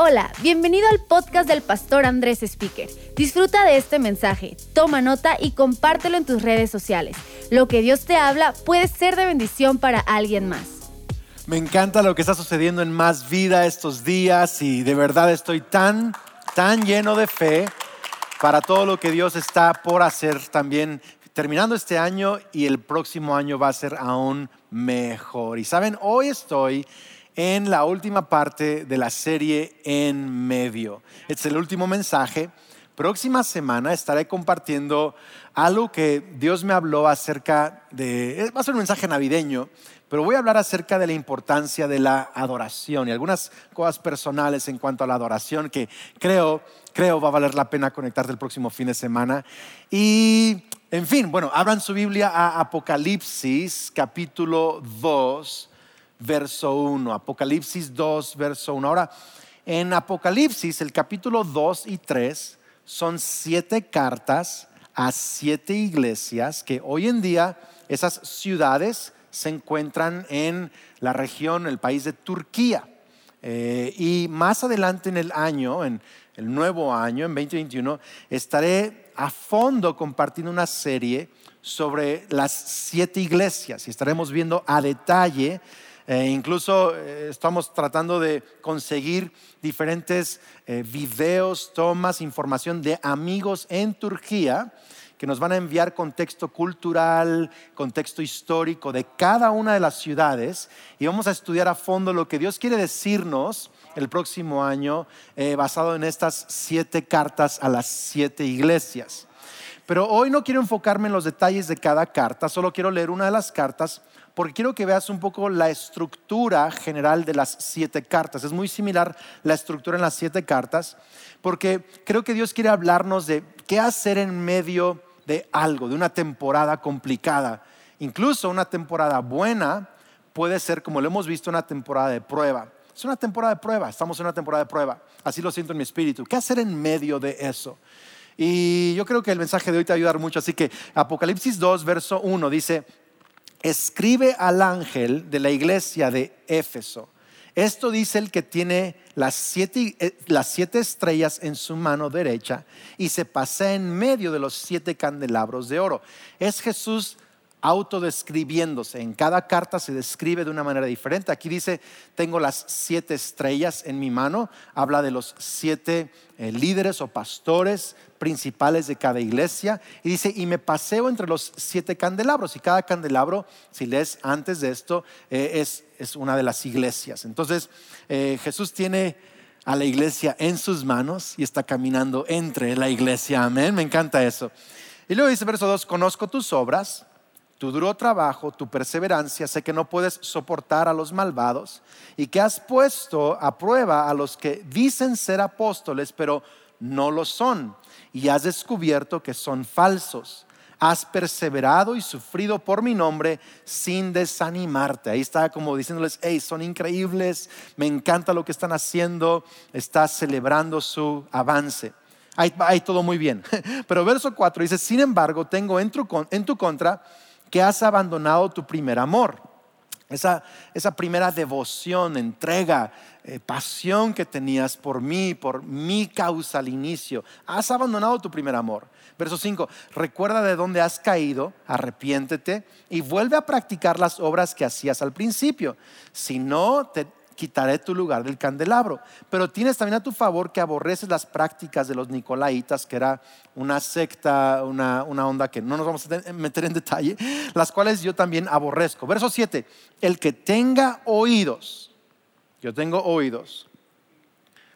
Hola, bienvenido al podcast del pastor Andrés Speaker. Disfruta de este mensaje, toma nota y compártelo en tus redes sociales. Lo que Dios te habla puede ser de bendición para alguien más. Me encanta lo que está sucediendo en Más Vida estos días y de verdad estoy tan, tan lleno de fe para todo lo que Dios está por hacer también terminando este año y el próximo año va a ser aún mejor. Y saben, hoy estoy en la última parte de la serie En Medio. Es el último mensaje. Próxima semana estaré compartiendo algo que Dios me habló acerca de, va a ser un mensaje navideño, pero voy a hablar acerca de la importancia de la adoración y algunas cosas personales en cuanto a la adoración que creo, creo va a valer la pena conectarte el próximo fin de semana. Y, en fin, bueno, abran su Biblia a Apocalipsis capítulo 2 verso 1. Apocalipsis 2, verso 1. Ahora, en Apocalipsis, el capítulo 2 y 3 son siete cartas a siete iglesias que hoy en día esas ciudades se encuentran en la región, el país de Turquía. Eh, y más adelante en el año, en el nuevo año, en 2021, estaré a fondo compartiendo una serie sobre las siete iglesias y estaremos viendo a detalle eh, incluso eh, estamos tratando de conseguir diferentes eh, videos, tomas, información de amigos en Turquía que nos van a enviar contexto cultural, contexto histórico de cada una de las ciudades y vamos a estudiar a fondo lo que Dios quiere decirnos el próximo año basado en estas siete cartas a las siete iglesias. Pero hoy no quiero enfocarme en los detalles de cada carta, solo quiero leer una de las cartas porque quiero que veas un poco la estructura general de las siete cartas. Es muy similar la estructura en las siete cartas, porque creo que Dios quiere hablarnos de qué hacer en medio de algo, de una temporada complicada. Incluso una temporada buena puede ser, como lo hemos visto, una temporada de prueba. Es una temporada de prueba, estamos en una temporada de prueba. Así lo siento en mi espíritu. ¿Qué hacer en medio de eso? Y yo creo que el mensaje de hoy te va a ayudar mucho. Así que Apocalipsis 2, verso 1 dice, escribe al ángel de la iglesia de Éfeso. Esto dice el que tiene las siete, eh, las siete, estrellas en su mano derecha y se pasea en medio de los siete candelabros de oro. Es Jesús autodescribiéndose. En cada carta se describe de una manera diferente. Aquí dice, tengo las siete estrellas en mi mano. Habla de los siete eh, líderes o pastores principales de cada iglesia. Y dice, y me paseo entre los siete candelabros. Y cada candelabro, si lees antes de esto, eh, es, es, una de las iglesias. Entonces, eh, Jesús tiene a la iglesia en sus manos y está caminando entre la iglesia. Amén. Me encanta eso. Y luego dice verso 2, conozco tus obras tu duro trabajo, tu perseverancia, sé que no puedes soportar a los malvados y que has puesto a prueba a los que dicen ser apóstoles, pero no lo son, y has descubierto que son falsos. Has perseverado y sufrido por mi nombre sin desanimarte. Ahí está como diciéndoles, hey, son increíbles, me encanta lo que están haciendo, está celebrando su avance. Ahí, todo muy bien. Pero verso 4 dice, sin embargo, tengo en tu contra que has abandonado tu primer amor. Esa, esa primera devoción, entrega, eh, pasión que tenías por mí, por mi causa al inicio. Has abandonado tu primer amor. Verso 5, recuerda de dónde has caído, arrepiéntete y vuelve a practicar las obras que hacías al principio. Si no, te, quitaré tu lugar del candelabro. Pero tienes también a tu favor que aborreces las prácticas de los nicolaitas, que era una secta, una, onda que no nos vamos a meter en detalle, las cuales yo también aborrezco. Verso 7, el que tenga oídos, yo tengo oídos.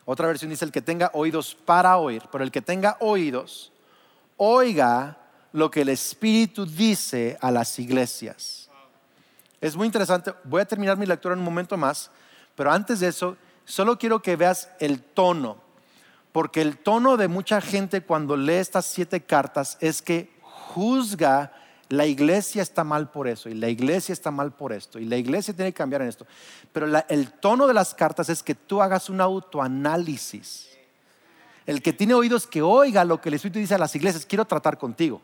Otra versión dice el que tenga oídos para oír, pero el que tenga oídos, oiga lo que el Espíritu dice a las iglesias. Es muy interesante. Voy a terminar mi lectura en un momento más, pero antes de eso, solo quiero que veas el tono, porque el tono de mucha gente cuando lee estas siete cartas es que juzga la iglesia está mal por eso y la iglesia está mal por esto y la iglesia tiene que cambiar en esto. Pero el tono de las cartas es que tú hagas un autoanálisis. El que tiene oídos que oiga lo que el Espíritu dice a las iglesias, quiero tratar contigo.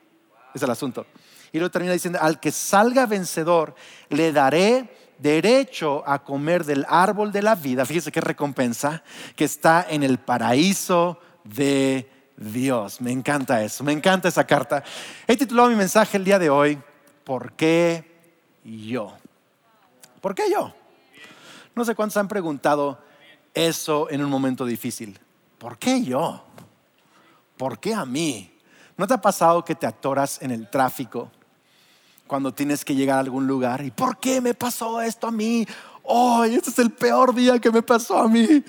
Es el asunto. Y luego termina diciendo, al que salga vencedor, le daré derecho a comer del árbol de la vida, fíjese qué recompensa, que está en el paraíso de Dios. Me encanta eso, me encanta esa carta. He titulado mi mensaje el día de hoy, ¿por qué yo? ¿Por qué yo? No sé cuántos han preguntado eso en un momento difícil. ¿Por qué yo? ¿Por qué a mí? ¿No te ha pasado que te atoras en el tráfico cuando tienes que llegar a algún lugar? ¿Y por qué me pasó esto a mí? oh, este es el peor día que me pasó a mí.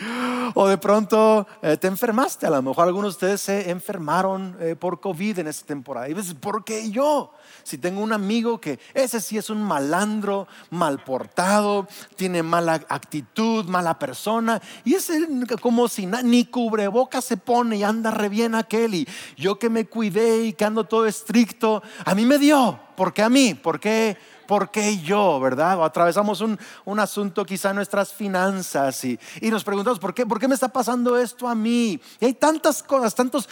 O de pronto eh, te enfermaste, a lo mejor algunos de ustedes se enfermaron eh, por COVID en esta temporada. Y dices, ¿por qué yo? Si tengo un amigo que ese sí es un malandro, mal portado, tiene mala actitud, mala persona, y ese como si ni cubreboca se pone y anda re bien aquel, y yo que me cuidé y que ando todo estricto, a mí me dio, ¿por qué a mí? ¿Por qué? ¿por qué yo? ¿Verdad? O atravesamos un, asunto quizá nuestras finanzas y, nos preguntamos, ¿por qué, ¿por qué me está pasando esto a mí? Y hay tantas cosas, tantos,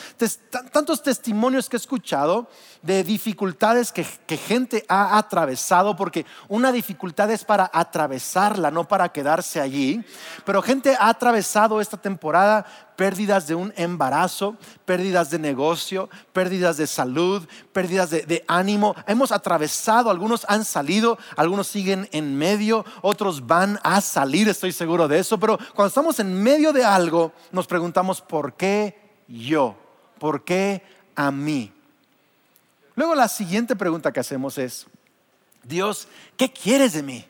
tantos testimonios que he escuchado de dificultades que, gente ha atravesado, porque una dificultad es para atravesarla, no para quedarse allí. Pero gente ha atravesado esta temporada pérdidas de un embarazo, pérdidas de negocio, pérdidas de salud, pérdidas de, ánimo. Hemos atravesado, algunos han salido, algunos siguen en medio, otros van a salir, estoy seguro de eso, pero cuando estamos en medio de algo, nos preguntamos, ¿por qué yo? ¿Por qué a mí? Luego la siguiente pregunta que hacemos es, Dios, ¿qué quieres de mí?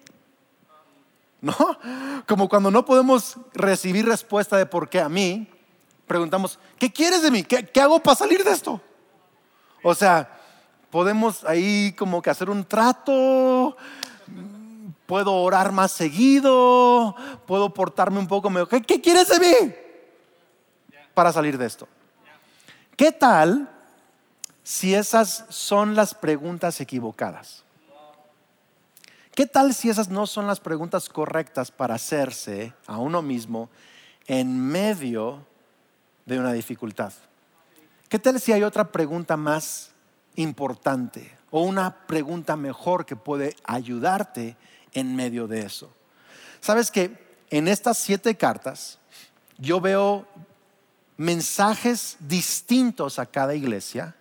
¿No? Como cuando no podemos recibir respuesta de por qué a mí, preguntamos, ¿qué quieres de mí? ¿Qué, hago para salir de esto? O sea, podemos ahí como que hacer un trato, puedo orar más seguido, puedo portarme un poco mejor. ¿Qué, quieres de mí? Para salir de esto. ¿Qué tal si esas son las preguntas equivocadas? ¿Qué tal si esas no son las preguntas correctas para hacerse a uno mismo en medio de una dificultad. ¿Qué tal si hay otra pregunta más importante o una pregunta mejor que puede ayudarte en medio de eso? Sabes que en estas siete cartas yo veo mensajes distintos a cada iglesia,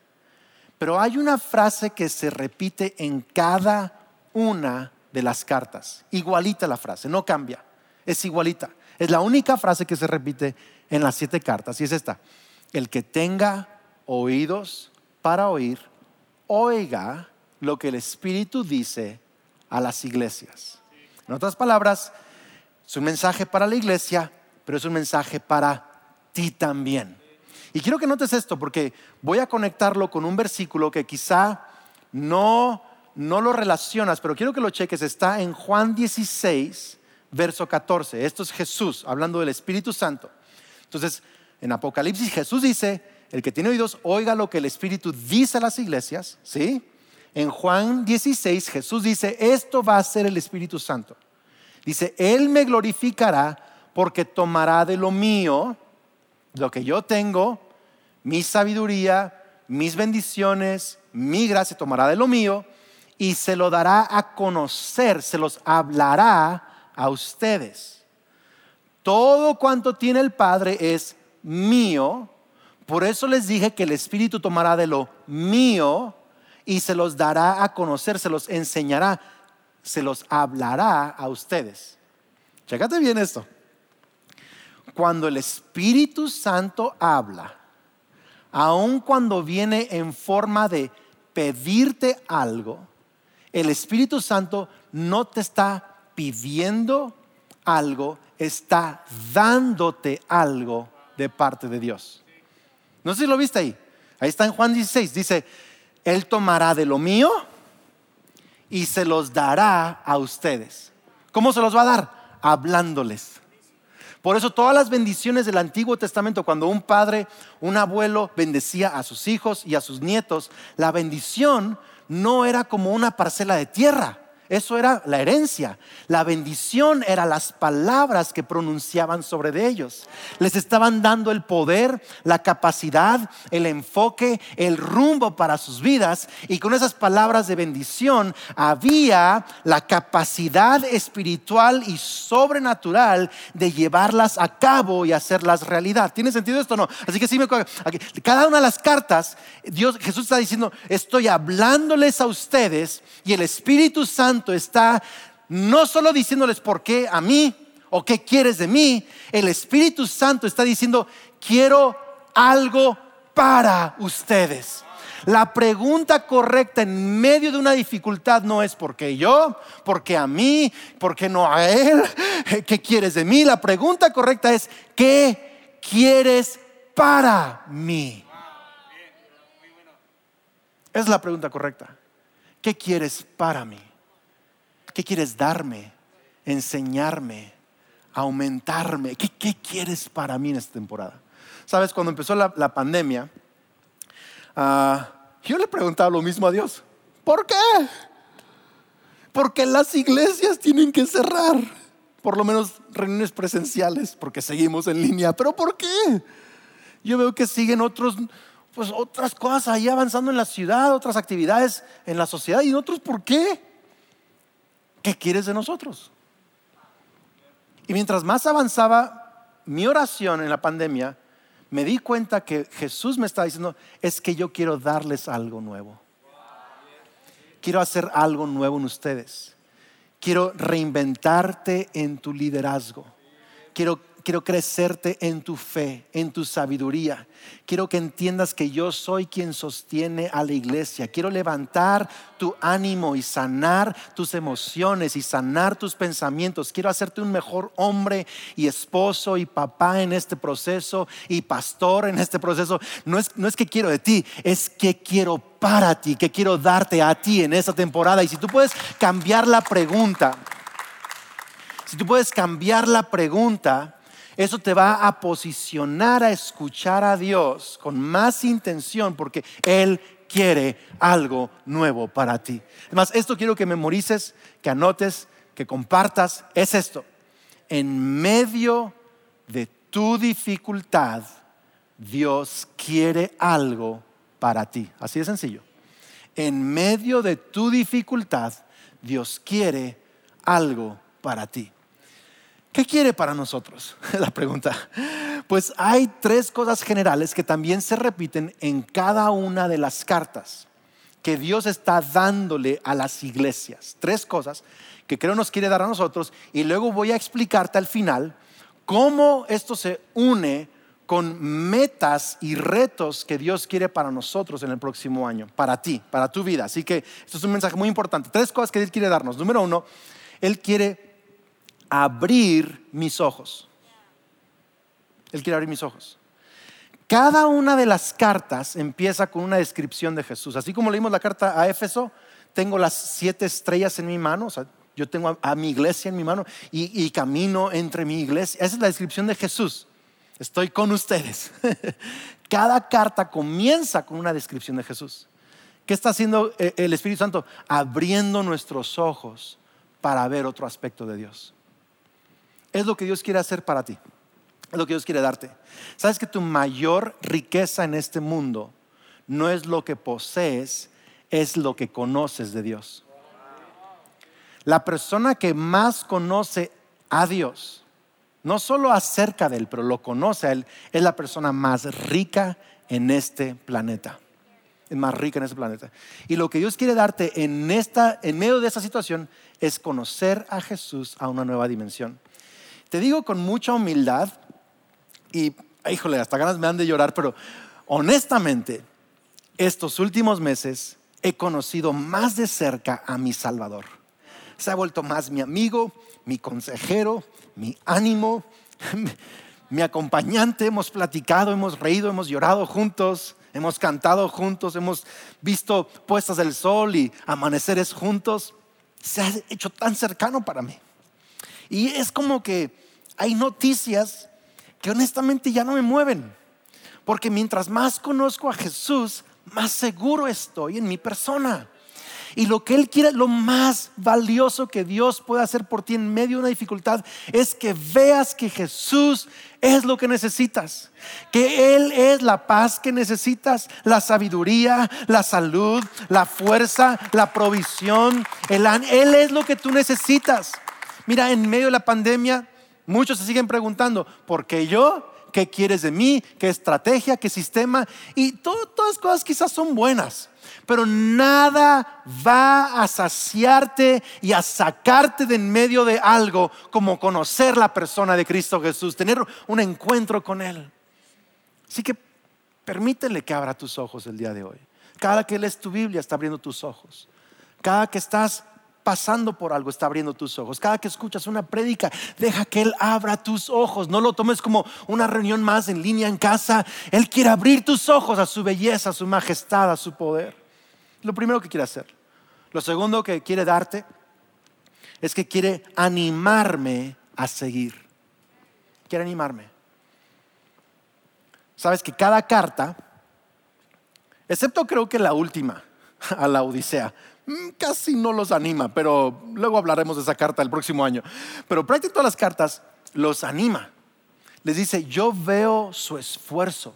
pero hay una frase que se repite en cada una de las cartas. Igualita la frase, no cambia, es igualita. Es la única frase que se repite en las siete cartas y es esta. El que tenga oídos para oír, oiga lo que el Espíritu dice a las iglesias. En otras palabras, es un mensaje para la iglesia, pero es un mensaje para ti también. Y quiero que notes esto porque voy a conectarlo con un versículo que quizá no, no lo relacionas, pero quiero que lo cheques. Está en Juan 16, verso 14. Esto es Jesús hablando del Espíritu Santo. Entonces, en Apocalipsis Jesús dice, el que tiene oídos, oiga lo que el Espíritu dice a las iglesias, ¿sí? En Juan 16 Jesús dice, esto va a ser el Espíritu Santo. Dice, Él me glorificará porque tomará de lo mío, lo que yo tengo, mi sabiduría, mis bendiciones, mi gracia, tomará de lo mío y se lo dará a conocer, se los hablará a ustedes. Todo cuanto tiene el Padre es mío. Por eso les dije que el Espíritu tomará de lo mío y se los dará a conocer, se los enseñará, se los hablará a ustedes. Chécate bien esto. Cuando el Espíritu Santo habla, aun cuando viene en forma de pedirte algo, el Espíritu Santo no te está pidiendo algo, está dándote algo de parte de Dios. No sé si lo viste ahí. Ahí está en Juan 16. Dice, Él tomará de lo mío y se los dará a ustedes. ¿Cómo se los va a dar? Hablándoles. Por eso todas las bendiciones del Antiguo Testamento, cuando un padre, un abuelo bendecía a sus hijos y a sus nietos, la bendición no era como una parcela de tierra, Eso era la herencia. La bendición era las palabras que pronunciaban sobre de ellos. Les estaban dando el poder, la capacidad, el enfoque, el rumbo para sus vidas. Y con esas palabras de bendición había la capacidad espiritual y sobrenatural de llevarlas a cabo y hacerlas realidad. ¿Tiene sentido esto o no? Así que sí me cada una de las cartas, Dios, Jesús está diciendo, estoy hablándoles a ustedes y el Espíritu Santo está no solo diciéndoles por qué a mí o qué quieres de mí, el Espíritu Santo está diciendo, quiero algo para ustedes. La pregunta correcta en medio de una dificultad no es por qué yo, por qué a mí, por qué no a él, qué quieres de mí. La pregunta correcta es, ¿qué quieres para mí? Es la pregunta correcta. ¿Qué quieres para mí? ¿Qué quieres darme? Enseñarme, aumentarme. ¿Qué, quieres para mí en esta temporada? Sabes, cuando empezó la, pandemia, ah, yo le preguntaba lo mismo a Dios. ¿Por qué? Porque las iglesias tienen que cerrar, por lo menos reuniones presenciales, porque seguimos en línea. ¿Pero por qué? Yo veo que siguen otros, pues otras cosas ahí avanzando en la ciudad, otras actividades en la sociedad y otros, ¿por qué? ¿Qué quieres de nosotros? Y mientras más avanzaba mi oración en la pandemia, me di cuenta que Jesús me estaba diciendo, es que yo quiero darles algo nuevo. Quiero hacer algo nuevo en ustedes. Quiero reinventarte en tu liderazgo. Quiero quiero crecerte en tu fe, en tu sabiduría. Quiero que entiendas que yo soy quien sostiene a la iglesia. Quiero levantar tu ánimo y sanar tus emociones y sanar tus pensamientos. Quiero hacerte un mejor hombre y esposo y papá en este proceso y pastor en este proceso. No es, no es que quiero de ti, es que quiero para ti, que quiero darte a ti en esta temporada. Y si tú puedes cambiar la pregunta, si tú puedes cambiar la pregunta, eso te va a posicionar a escuchar a Dios con más intención porque Él quiere algo nuevo para ti. Además, esto quiero que memorices, que anotes, que compartas. Es esto. En medio de tu dificultad, Dios quiere algo para ti. Así de sencillo. En medio de tu dificultad, Dios quiere algo para ti. ¿Qué quiere para nosotros? La pregunta. Pues hay tres cosas generales que también se repiten en cada una de las cartas que Dios está dándole a las iglesias. Tres cosas que creo nos quiere dar a nosotros y luego voy a explicarte al final cómo esto se une con metas y retos que Dios quiere para nosotros en el próximo año, para ti, para tu vida. Así que esto es un mensaje muy importante. Tres cosas que Él quiere darnos. Número uno, Él quiere abrir mis ojos. Él quiere abrir mis ojos. Cada una de las cartas empieza con una descripción de Jesús. Así como leímos la carta a Éfeso, tengo las siete estrellas en mi mano, yo tengo a, mi iglesia en mi mano y, y, camino entre mi iglesia. Esa es la descripción de Jesús. Estoy con ustedes. Cada carta comienza con una descripción de Jesús. ¿Qué está haciendo eh, el Espíritu Santo? Abriendo nuestros ojos para ver otro aspecto de Dios. Es lo que Dios quiere hacer para ti. Es lo que Dios quiere darte. Sabes que tu mayor riqueza en este mundo no es lo que posees, es lo que conoces de Dios. La persona que más conoce a Dios, no solo acerca de Él, pero lo conoce a Él, es la persona más rica en este planeta. Es más rica en este planeta. Y lo que Dios quiere darte en, esta, en medio de esta situación es conocer a Jesús a una nueva dimensión. Te digo con mucha humildad y, híjole, hasta ganas me han de llorar, pero honestamente, estos últimos meses he conocido más de cerca a mi Salvador. Se ha vuelto más mi amigo, mi consejero, mi ánimo, mi acompañante. Hemos platicado, hemos reído, hemos llorado juntos, hemos cantado juntos, hemos visto puestas del sol y amaneceres juntos. Se ha hecho tan cercano para mí. Y es como que hay noticias que honestamente ya no me mueven. Porque mientras más conozco a Jesús, más seguro estoy en mi persona. Y lo que Él quiere, lo más valioso que Dios puede hacer por ti en medio de una dificultad, es que veas que Jesús es lo que necesitas. Que Él es la paz que necesitas, la sabiduría, la salud, la fuerza, la provisión. Él es lo que tú necesitas. Mira, en medio de la pandemia, muchos se siguen preguntando, ¿por qué yo? ¿Qué quieres de mí? ¿Qué estrategia? ¿Qué sistema? Y todas las cosas quizás son buenas pero nada va a saciarte y a sacarte de en medio de algo como conocer la persona de Cristo Jesús, tener un encuentro con Él. Así que permítele que abra tus ojos el día de hoy. Cada que lees tu Biblia está abriendo tus ojos. Cada que estás pasando por algo está abriendo tus ojos. Cada que escuchas una prédica, deja que Él abra tus ojos. No lo tomes como una reunión más en línea en casa. Él quiere abrir tus ojos a su belleza, a su majestad, a su poder. Lo primero que quiere hacer. Lo segundo que quiere darte es que quiere animarme a seguir. Quiere animarme. Sabes que cada carta, excepto creo que la última, a la Odisea, casi no los anima, pero luego hablaremos de esa carta el próximo año. Pero prácticamente todas las cartas los anima. Les dice, yo veo su esfuerzo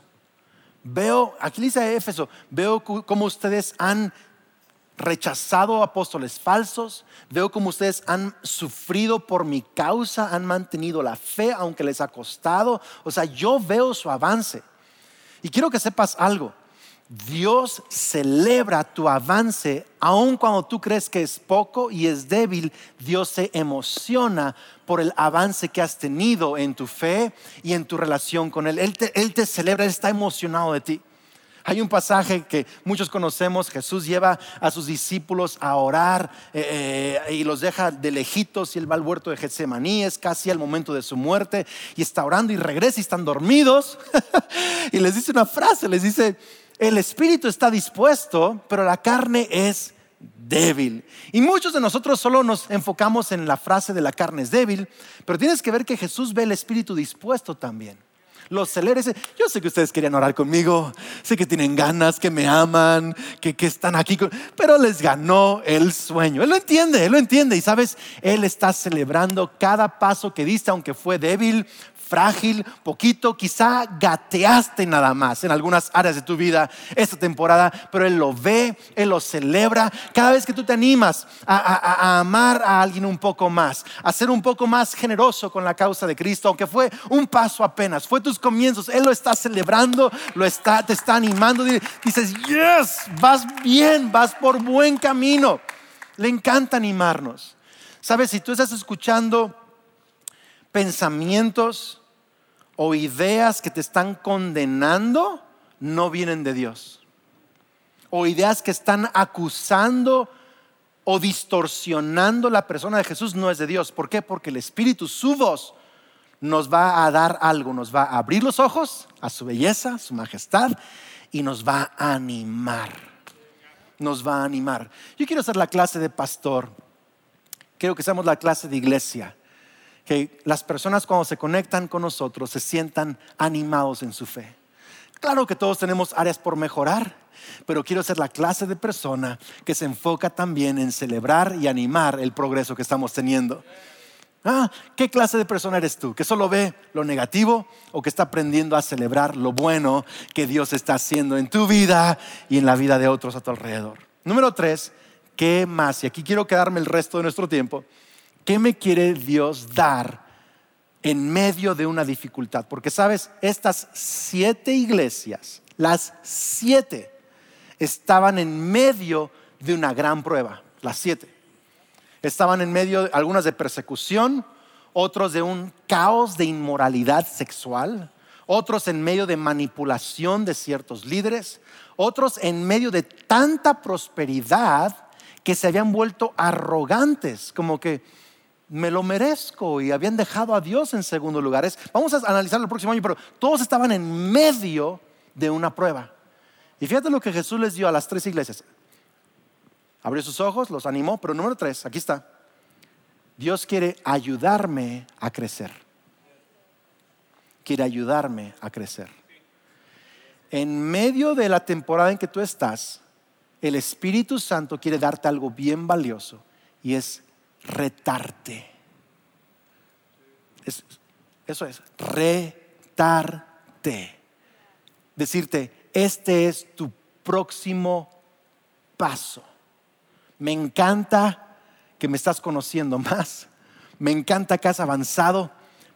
Veo, aquí dice Éfeso, veo como ustedes han rechazado apóstoles falsos, veo como ustedes han sufrido por mi causa, han mantenido la fe aunque les ha costado. O sea, yo veo su avance. Y quiero que sepas algo. Dios celebra tu avance, aun cuando tú crees que es poco y es débil, Dios se emociona por el avance que has tenido en tu fe y en tu relación con Él. Él te, celebra, Él está emocionado de ti. Hay un pasaje que muchos conocemos, Jesús lleva a sus discípulos a orar eh, eh, y los deja de lejitos y él va al huerto de Getsemaní, es casi al momento de su muerte y está orando y regresa y están dormidos y les dice una frase, les dice, el espíritu está dispuesto, pero la carne es débil. Y muchos de nosotros solo nos enfocamos en la frase de la carne es débil, pero tienes que ver que Jesús ve el espíritu dispuesto también. Los celeres, yo sé que ustedes querían orar conmigo, sé que tienen ganas, que me aman, que, que están aquí, pero les ganó el sueño. Él lo entiende, él lo entiende. Y sabes, él está celebrando cada paso que diste, aunque fue débil, frágil, poquito, quizá gateaste nada más en algunas áreas de tu vida esta temporada, pero Él lo ve, Él lo celebra. Cada vez que tú te animas a, amar a alguien un poco más, a ser un poco más generoso con la causa de Cristo, aunque fue un paso apenas, fue tus comienzos, Él lo está celebrando, lo está, te está animando. Dices, yes, vas bien, vas por buen camino. Le encanta animarnos. Sabes, si tú estás escuchando pensamientos, o ideas que te están condenando no vienen de Dios. O ideas que están acusando o distorsionando la persona de Jesús no es de Dios. ¿Por qué? Porque el Espíritu, su voz, nos va a dar algo, nos va a abrir los ojos a su belleza, su majestad y nos va a animar. Nos va a animar. Yo quiero ser la clase de pastor. Quiero que seamos la clase de iglesia que las personas cuando se conectan con nosotros se sientan animados en su fe. Claro que todos tenemos áreas por mejorar, pero quiero ser la clase de persona que se enfoca también en celebrar y animar el progreso que estamos teniendo. Ah, ¿qué clase de persona eres tú? ¿Que solo ve lo negativo o que está aprendiendo a celebrar lo bueno que Dios está haciendo en tu vida y en la vida de otros a tu alrededor? Número tres, ¿qué más? Y aquí quiero quedarme el resto de nuestro tiempo. ¿Qué me quiere Dios dar en medio de una dificultad? Porque sabes, estas siete iglesias, las siete, estaban en medio de una gran prueba, las siete. Estaban en medio, algunas de persecución, otros de un caos de inmoralidad sexual, otros en medio de manipulación de ciertos líderes, otros en medio de tanta prosperidad que se habían vuelto arrogantes, como que me lo merezco y habían dejado a Dios en segundo lugar. vamos a analizarlo el próximo año, pero todos estaban en medio de una prueba. Y fíjate lo que Jesús les dio a las tres iglesias. Abrió sus ojos, los animó, pero número tres, aquí está. Dios quiere ayudarme a crecer. Quiere ayudarme a crecer. En medio de la temporada en que tú estás, el Espíritu Santo quiere darte algo bien valioso y es retarte. eso es, retarte. Decirte, este es tu próximo paso. Me encanta que me estás conociendo más. Me encanta que has avanzado,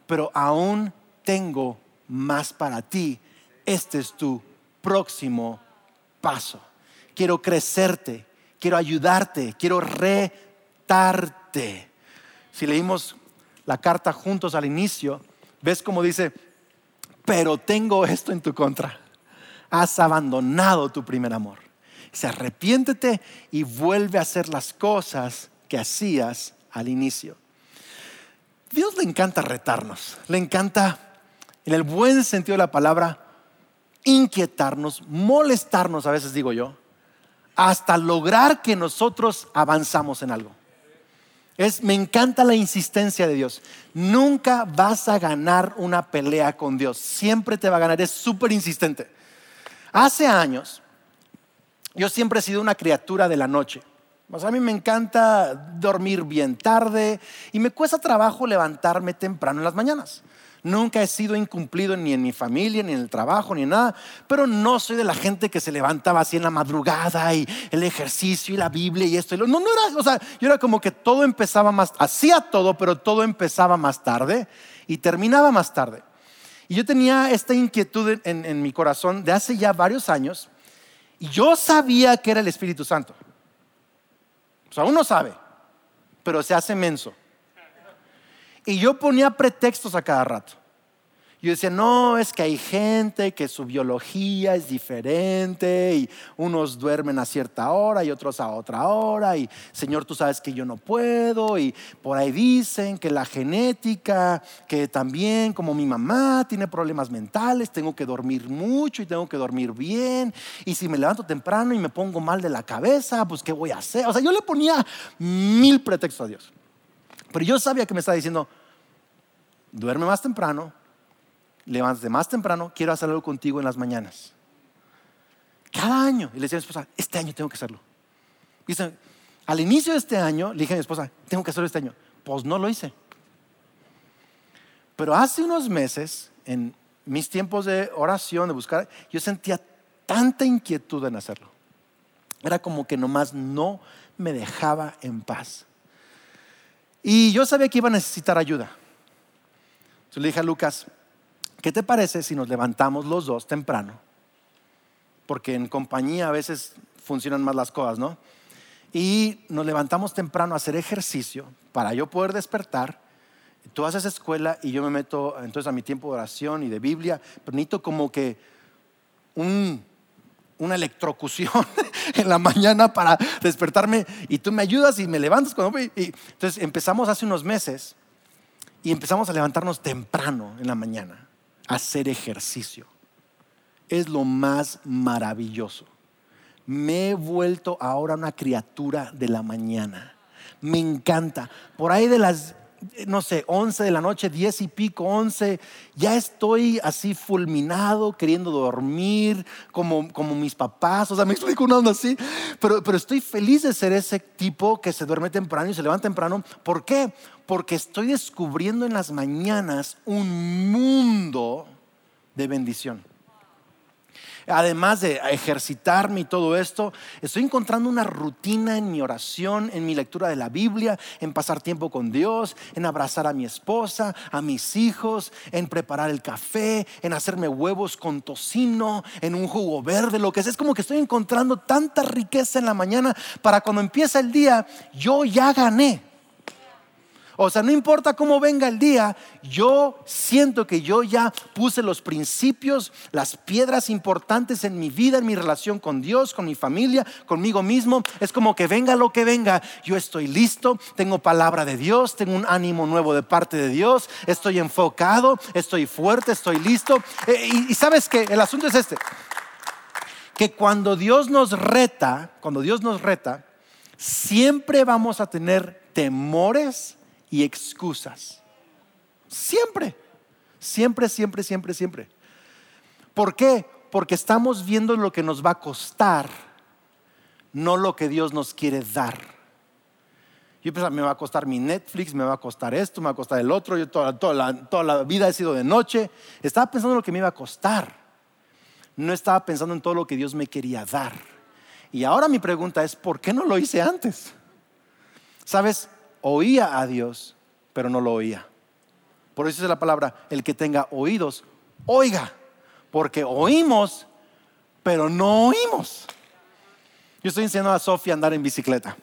pero aún tengo más para ti. Este es tu próximo paso. Quiero crecerte, quiero ayudarte, quiero Si leímos la carta juntos al inicio, ves como dice, pero tengo esto en tu contra. Has abandonado tu primer amor. Se arrepiéntete y vuelve a hacer las cosas que hacías al inicio. Dios le encanta retarnos, le encanta, en el buen sentido de la palabra, inquietarnos, molestarnos, a veces digo yo, hasta lograr que nosotros avanzamos en algo. Es, me encanta la insistencia de Dios. Nunca vas a ganar una pelea con Dios. Siempre te va a ganar. Es súper insistente. Hace años, yo siempre he sido una criatura de la noche a mí me encanta dormir bien tarde y me cuesta trabajo levantarme temprano en las mañanas. Nunca he sido incumplido ni en mi familia, ni en el trabajo, ni en nada, pero no soy de la gente que se levantaba así en la madrugada y el ejercicio y la Biblia y esto. Y lo, no, no era, o sea, yo era como que todo empezaba más, hacía todo, pero todo empezaba más tarde y terminaba más tarde. Y yo tenía esta inquietud en, en mi corazón de hace ya varios años y yo sabía que era el Espíritu Santo. O sea, uno sabe, pero se hace menso. Y yo ponía pretextos a cada rato. Yo decía, no, es que hay gente que su biología es diferente y unos duermen a cierta hora y otros a otra hora y Señor, tú sabes que yo no puedo y por ahí dicen que la genética, que también como mi mamá tiene problemas mentales, tengo que dormir mucho y tengo que dormir bien y si me levanto temprano y me pongo mal de la cabeza, pues ¿qué voy a hacer? O sea, yo le ponía mil pretextos a Dios. Pero yo sabía que me estaba diciendo, duerme más temprano, levántate más temprano, quiero hacer algo contigo en las mañanas. Cada año. Y le decía a mi esposa, este año tengo que hacerlo. Y al inicio de este año, le dije a mi esposa, tengo que hacerlo este año. Pues no lo hice. Pero hace unos meses, en mis tiempos de oración, de buscar, yo sentía tanta inquietud en hacerlo. Era como que nomás no me dejaba en paz. Y yo sabía que iba a necesitar ayuda. Entonces le dije a Lucas, ¿Qué te parece si nos levantamos los dos temprano? Porque en compañía a veces funcionan más las cosas, ¿no? Y nos levantamos temprano a hacer ejercicio para yo poder despertar. Tú haces escuela y yo me meto entonces a mi tiempo de oración y de Biblia, pero necesito como que una electrocución en la mañana para despertarme y tú me ayudas y me levantas cuando y, entonces empezamos hace unos meses y empezamos a levantarnos temprano en la mañana hacer ejercicio. Es lo más maravilloso. Me he vuelto ahora una criatura de la mañana. Me encanta. Por ahí de las, no sé, 11 de la noche, 10 y pico, 11, ya estoy así fulminado, queriendo dormir, como, como mis papás. O sea, me explico una así. Pero, pero estoy feliz de ser ese tipo que se duerme temprano y se levanta temprano. ¿Por qué? porque estoy descubriendo en las mañanas un mundo de bendición. Además de ejercitarme y todo esto, estoy encontrando una rutina en mi oración, en mi lectura de la Biblia, en pasar tiempo con Dios, en abrazar a mi esposa, a mis hijos, en preparar el café, en hacerme huevos con tocino, en un jugo verde, lo que sea. Es como que estoy encontrando tanta riqueza en la mañana para cuando empieza el día, yo ya gané. O sea, no importa cómo venga el día, yo siento que yo ya puse los principios, las piedras importantes en mi vida, en mi relación con Dios, con mi familia, conmigo mismo. Es como que venga lo que venga, yo estoy listo, tengo palabra de Dios, tengo un ánimo nuevo de parte de Dios, estoy enfocado, estoy fuerte, estoy listo. Eh, y, sabes que el asunto es este, que cuando Dios nos reta, cuando Dios nos reta, siempre vamos a tener temores y excusas. Siempre, siempre, siempre, siempre, siempre. ¿Por qué? Porque estamos viendo lo que nos va a costar, no lo que Dios nos quiere dar. Yo pensaba, me va a costar mi Netflix, me va a costar esto, me va a costar el otro. Yo toda, toda, la, toda la vida he sido de noche. Estaba pensando en lo que me iba a costar. No estaba pensando en todo lo que Dios me quería dar. Y ahora mi pregunta es, ¿por qué no lo hice antes? Sabes, oía a Dios, pero no lo oía. Por eso es la palabra, el que tenga oídos, oiga, porque oímos, pero no oímos. Yo estoy enseñando a Sofía a andar en bicicleta.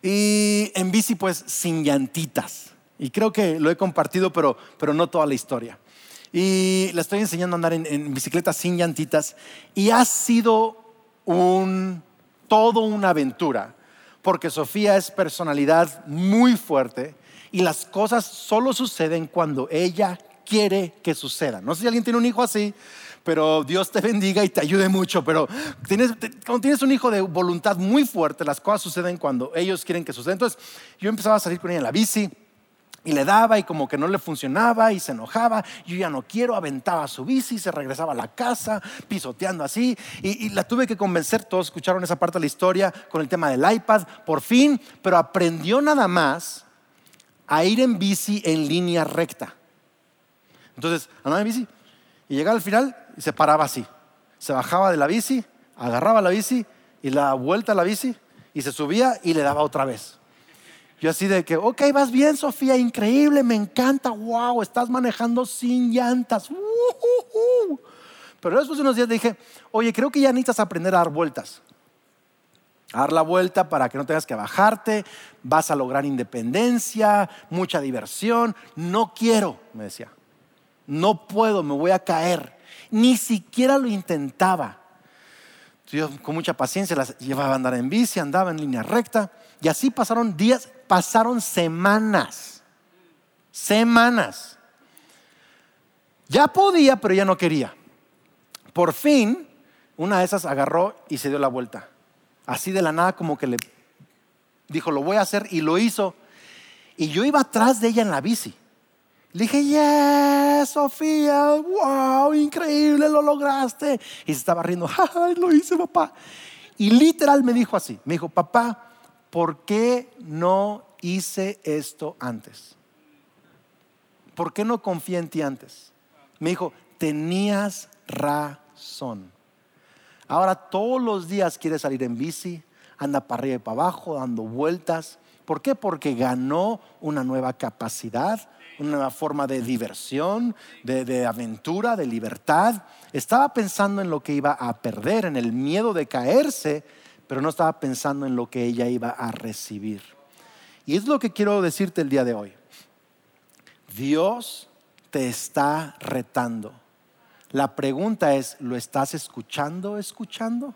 Y en bici pues sin llantitas. Y creo que lo he compartido, pero, pero no toda la historia. Y le estoy enseñando a andar en, en bicicleta sin llantitas. Y ha sido un, todo una aventura, porque Sofía es personalidad muy fuerte y las cosas solo suceden cuando ella quiere que sucedan. No sé si alguien tiene un hijo así, pero Dios te bendiga y te ayude mucho. Pero tienes, cuando tienes un hijo de voluntad muy fuerte, las cosas suceden cuando ellos quieren que sucedan. Entonces yo empezaba a salir con ella en la bici y le daba y como que no le funcionaba y se enojaba. Yo ya no quiero, aventaba su bici, se regresaba a la casa pisoteando así y, la tuve que convencer. Todos escucharon esa parte de la historia con el tema del iPad, por fin, pero aprendió nada más a ir en bici en línea recta. Entonces andaba en bici y llegaba al final y se paraba así. Se bajaba de la bici, agarraba la bici y la vuelta a la bici y se subía y le daba otra vez. Yo así de que, ok, vas bien, Sofía, increíble, me encanta, wow, estás manejando sin llantas. Uh, uh, uh. Pero después de unos días dije, oye, creo que ya necesitas aprender a dar vueltas. A dar la vuelta para que no tengas que bajarte, vas a lograr independencia, mucha diversión. No quiero, me decía. No puedo, me voy a caer. Ni siquiera lo intentaba. Yo con mucha paciencia las llevaba a andar en bici, andaba en línea recta. Y así pasaron días, pasaron semanas. Semanas. Ya podía, pero ya no quería. Por fin, una de esas agarró y se dio la vuelta. Así de la nada como que le dijo, lo voy a hacer y lo hizo. Y yo iba atrás de ella en la bici. Le dije, yes, Sofía, wow, increíble, lo lograste. Y se estaba riendo, ay, lo hice, papá. Y literal me dijo así, me dijo, papá, ¿por qué no hice esto antes? ¿Por qué no confié en ti antes? Me dijo, tenías razón. Ahora todos los días quiere salir en bici, anda para arriba y para abajo, dando vueltas. ¿Por qué? Porque ganó una nueva capacidad, una nueva forma de diversión, de, de, aventura, de libertad. Estaba pensando en lo que iba a perder, en el miedo de caerse, pero no estaba pensando en lo que ella iba a recibir. Y es lo que quiero decirte el día de hoy. Dios te está retando. La pregunta es, ¿lo estás escuchando, escuchando?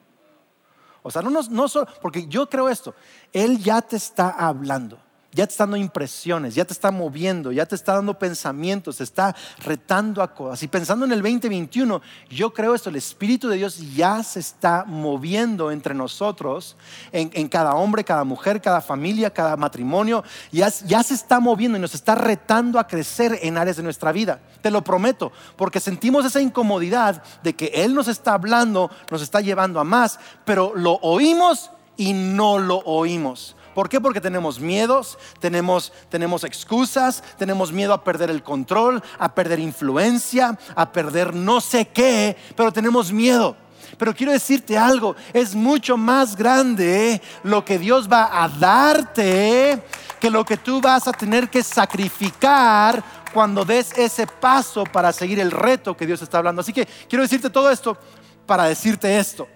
O sea, no, no, no solo, porque yo creo esto, Él ya te está hablando ya te está dando impresiones, ya te está moviendo, ya te está dando pensamientos, te está retando a cosas. Y pensando en el 2021, yo creo esto, el Espíritu de Dios ya se está moviendo entre nosotros, en, cada hombre, cada mujer, cada familia, cada matrimonio, ya se está moviendo y nos está retando a crecer en áreas de nuestra vida. Te lo prometo, porque sentimos esa incomodidad de que Él nos está hablando, nos está llevando a más, pero lo oímos y no lo oímos. ¿Por qué? Porque tenemos miedos, tenemos, tenemos excusas, tenemos miedo a perder el control, a perder influencia, a perder no sé qué, pero tenemos miedo. Pero quiero decirte algo, es mucho más grande lo que Dios va a darte que lo que tú vas a tener que sacrificar cuando des ese paso para seguir el reto que Dios está hablando. Así que quiero decirte todo esto para decirte esto.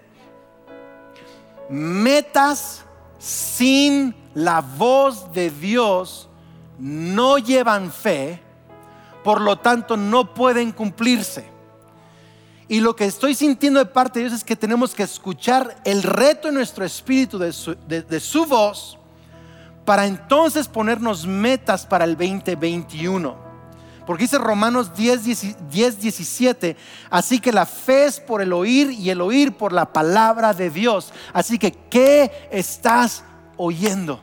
Metas sin la voz de Dios no llevan fe, por lo tanto no pueden cumplirse. Y lo que estoy sintiendo de parte de Dios es que tenemos que escuchar el reto en nuestro espíritu de su, de, su voz para entonces ponernos metas para el 2021. Porque dice Romanos 10, 10, 17, así que la fe es por el oír y el oír por la palabra de Dios. Así que, ¿qué estás oyendo?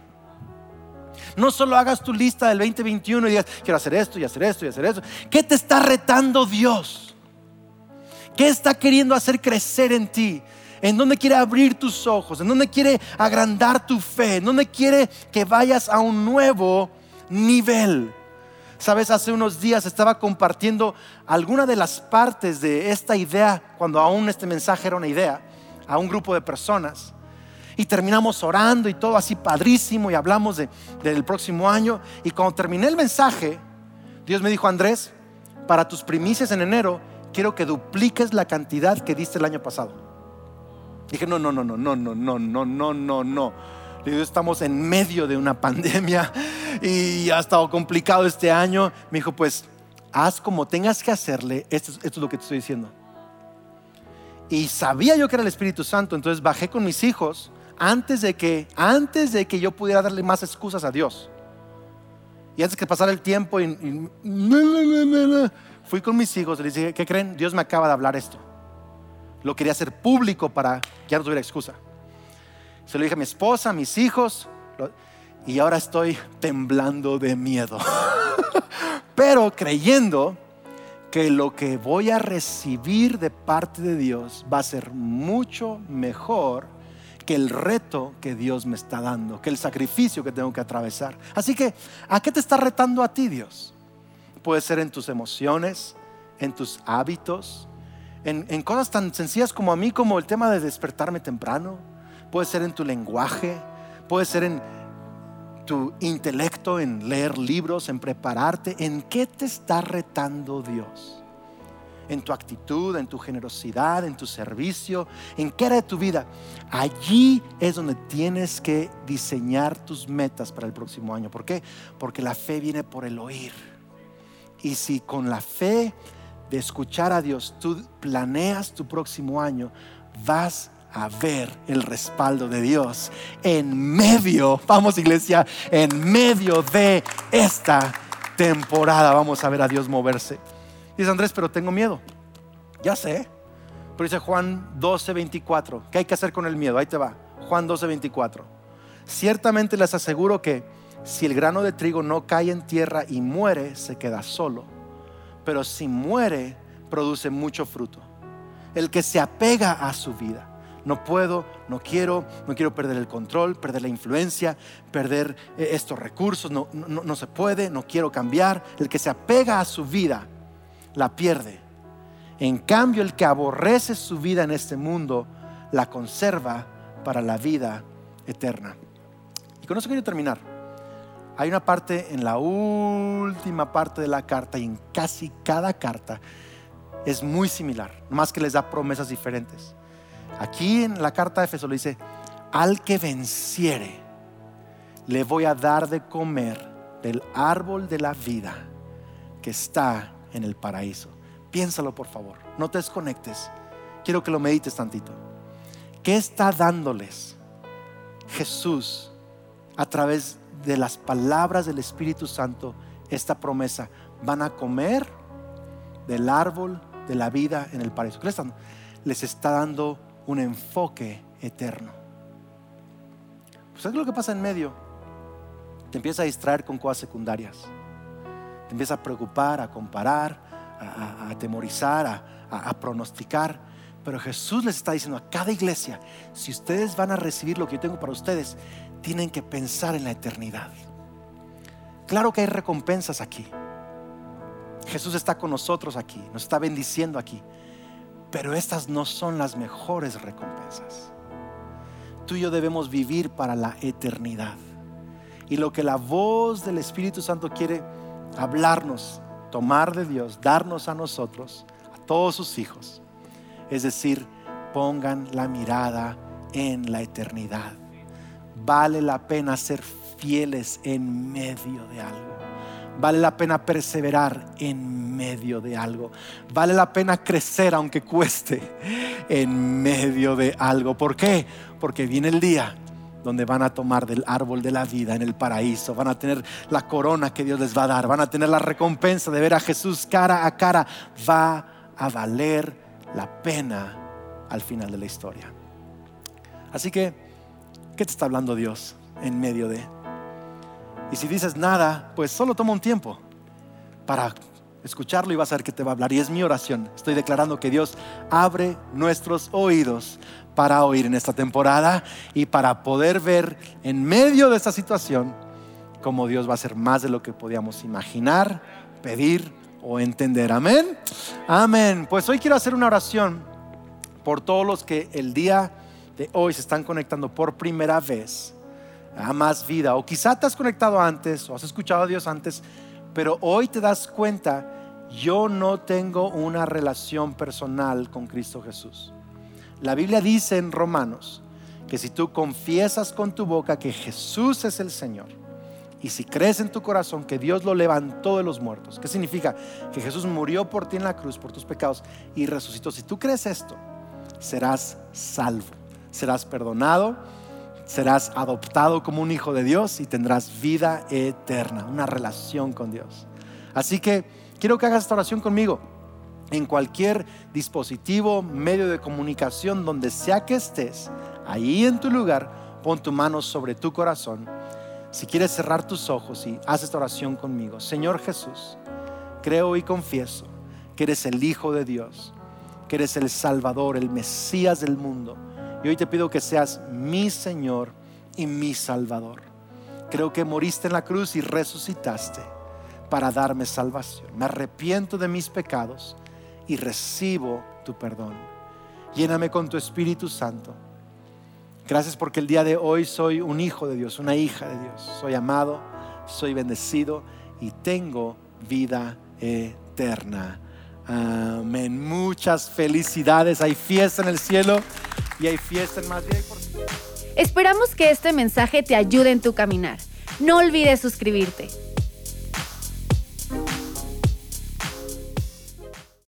No solo hagas tu lista del 2021 y digas, quiero hacer esto y hacer esto y hacer esto. ¿Qué te está retando Dios? ¿Qué está queriendo hacer crecer en ti? en dónde quiere abrir tus ojos, en dónde quiere agrandar tu fe, en dónde quiere que vayas a un nuevo nivel. Sabes, hace unos días estaba compartiendo alguna de las partes de esta idea, cuando aún este mensaje era una idea, a un grupo de personas. Y terminamos orando y todo así padrísimo y hablamos del próximo año. Y cuando terminé el mensaje, Dios me dijo, Andrés, para tus primicias en enero, quiero que dupliques la cantidad que diste el año pasado. Dije, no, no, no, no, no, no, no, no, no, no, no. Estamos en medio de una pandemia y ha estado complicado este año. Me dijo, pues haz como tengas que hacerle, esto, esto es lo que te estoy diciendo. Y sabía yo que era el Espíritu Santo, entonces bajé con mis hijos antes de que, antes de que yo pudiera darle más excusas a Dios. Y antes que pasara el tiempo, y, fui con mis hijos y les dije, ¿qué creen? Dios me acaba de hablar esto. Lo quería hacer público para que ya no tuviera excusa. Se lo dije a mi esposa, a mis hijos, y ahora estoy temblando de miedo. Pero creyendo que lo que voy a recibir de parte de Dios va a ser mucho mejor que el reto que Dios me está dando, que el sacrificio que tengo que atravesar. Así que, ¿a qué te está retando a ti Dios? Puede ser en tus emociones, en tus hábitos, en, cosas tan sencillas como a mí, como el tema de despertarme temprano. Puede ser en tu lenguaje, puede ser en tu intelecto, en leer libros, en prepararte. ¿En qué te está retando Dios? en tu actitud, en tu generosidad, en tu servicio, en qué era de tu vida. Allí es donde tienes que diseñar tus metas para el próximo año. ¿Por qué? Porque la fe viene por el oír. Y si con la fe de escuchar a Dios tú planeas tu próximo año, vas a ver el respaldo de Dios en medio, vamos iglesia, en medio de esta temporada. Vamos a ver a Dios moverse. Dice Andrés, pero tengo miedo. Ya sé. Pero dice Juan 12, 24. ¿Qué hay que hacer con el miedo? Ahí te va. Juan 12, 24. Ciertamente les aseguro que si el grano de trigo no cae en tierra y muere, se queda solo. Pero si muere, produce mucho fruto. El que se apega a su vida. No puedo, no quiero, no quiero perder el control, perder la influencia, perder eh, estos recursos. No, no, se puede, no quiero cambiar. El que se apega a su vida la pierde. En cambio, el que aborrece su vida en este mundo, la conserva para la vida eterna. Y con eso quiero terminar. Hay una parte en la última parte de la carta y en casi cada carta es muy similar, más que les da promesas diferentes. Aquí en la carta de Efeso le dice, al que venciere, le voy a dar de comer del árbol de la vida que está en el paraíso. Piénsalo por favor, no te desconectes. Quiero que lo medites tantito. ¿Qué está dándoles Jesús a través de las palabras del Espíritu Santo esta promesa? Van a comer del árbol de la vida en el paraíso. ¿Qué les, les está dando un enfoque eterno. Pues ¿Sabes lo que pasa en medio? Te empieza a distraer con cosas secundarias empieza a preocupar, a comparar, a, atemorizar, a pronosticar. Pero Jesús les está diciendo a cada iglesia, si ustedes van a recibir lo que yo tengo para ustedes, tienen que pensar en la eternidad. Claro que hay recompensas aquí. Jesús está con nosotros aquí, nos está bendiciendo aquí. Pero estas no son las mejores recompensas. Tú y yo debemos vivir para la eternidad. Y lo que la voz del Espíritu Santo quiere hablarnos, tomar de Dios, darnos a nosotros, a todos sus hijos. Es decir, pongan la mirada en la eternidad. Vale la pena ser fieles en medio de algo. Vale la pena perseverar en medio de algo. Vale la pena crecer aunque cueste en medio de algo. ¿Por qué? Porque viene el día donde van a tomar del árbol de la vida en el paraíso, van a tener la corona que Dios les va a dar, van a tener la recompensa de ver a Jesús cara a cara, va a valer la pena al final de la historia. Así que, ¿qué te está hablando Dios en medio de? Y si dices nada, pues solo toma un tiempo para escucharlo y vas a ver que te va a hablar. Y es mi oración. Estoy declarando que Dios abre nuestros oídos para oír en esta temporada y para poder ver en medio de esta situación cómo Dios va a hacer más de lo que podíamos imaginar, pedir o entender. Amén. Amén. Pues hoy quiero hacer una oración por todos los que el día de hoy se están conectando por primera vez a más vida. O quizá te has conectado antes o has escuchado a Dios antes, pero hoy te das cuenta, yo no tengo una relación personal con Cristo Jesús. La Biblia dice en Romanos que si tú confiesas con tu boca que Jesús es el Señor, y si crees en tu corazón que Dios lo levantó de los muertos, ¿qué significa? Que Jesús murió por ti en la cruz, por tus pecados, y resucitó. Si tú crees esto, serás salvo, serás perdonado, serás adoptado como un hijo de Dios y tendrás vida eterna, una relación con Dios. Así que quiero que hagas esta oración conmigo. En cualquier dispositivo, medio de comunicación, donde sea que estés, ahí en tu lugar, pon tu mano sobre tu corazón. Si quieres cerrar tus ojos y haz esta oración conmigo. Señor Jesús, creo y confieso que eres el Hijo de Dios, que eres el Salvador, el Mesías del mundo y hoy te pido que seas mi Señor y mi Salvador. Creo que moriste en la cruz y resucitaste para darme salvación. Me arrepiento de mis pecados y recibo tu perdón. Lléname con tu Espíritu Santo. Gracias porque el día de hoy soy un hijo de Dios, una hija de Dios. Soy amado, soy bendecido y tengo vida eterna. Amén. Muchas felicidades. Hay fiesta en el cielo y hay fiesta en Madrid. Esperamos que este mensaje te ayude en tu caminar. No olvides suscribirte.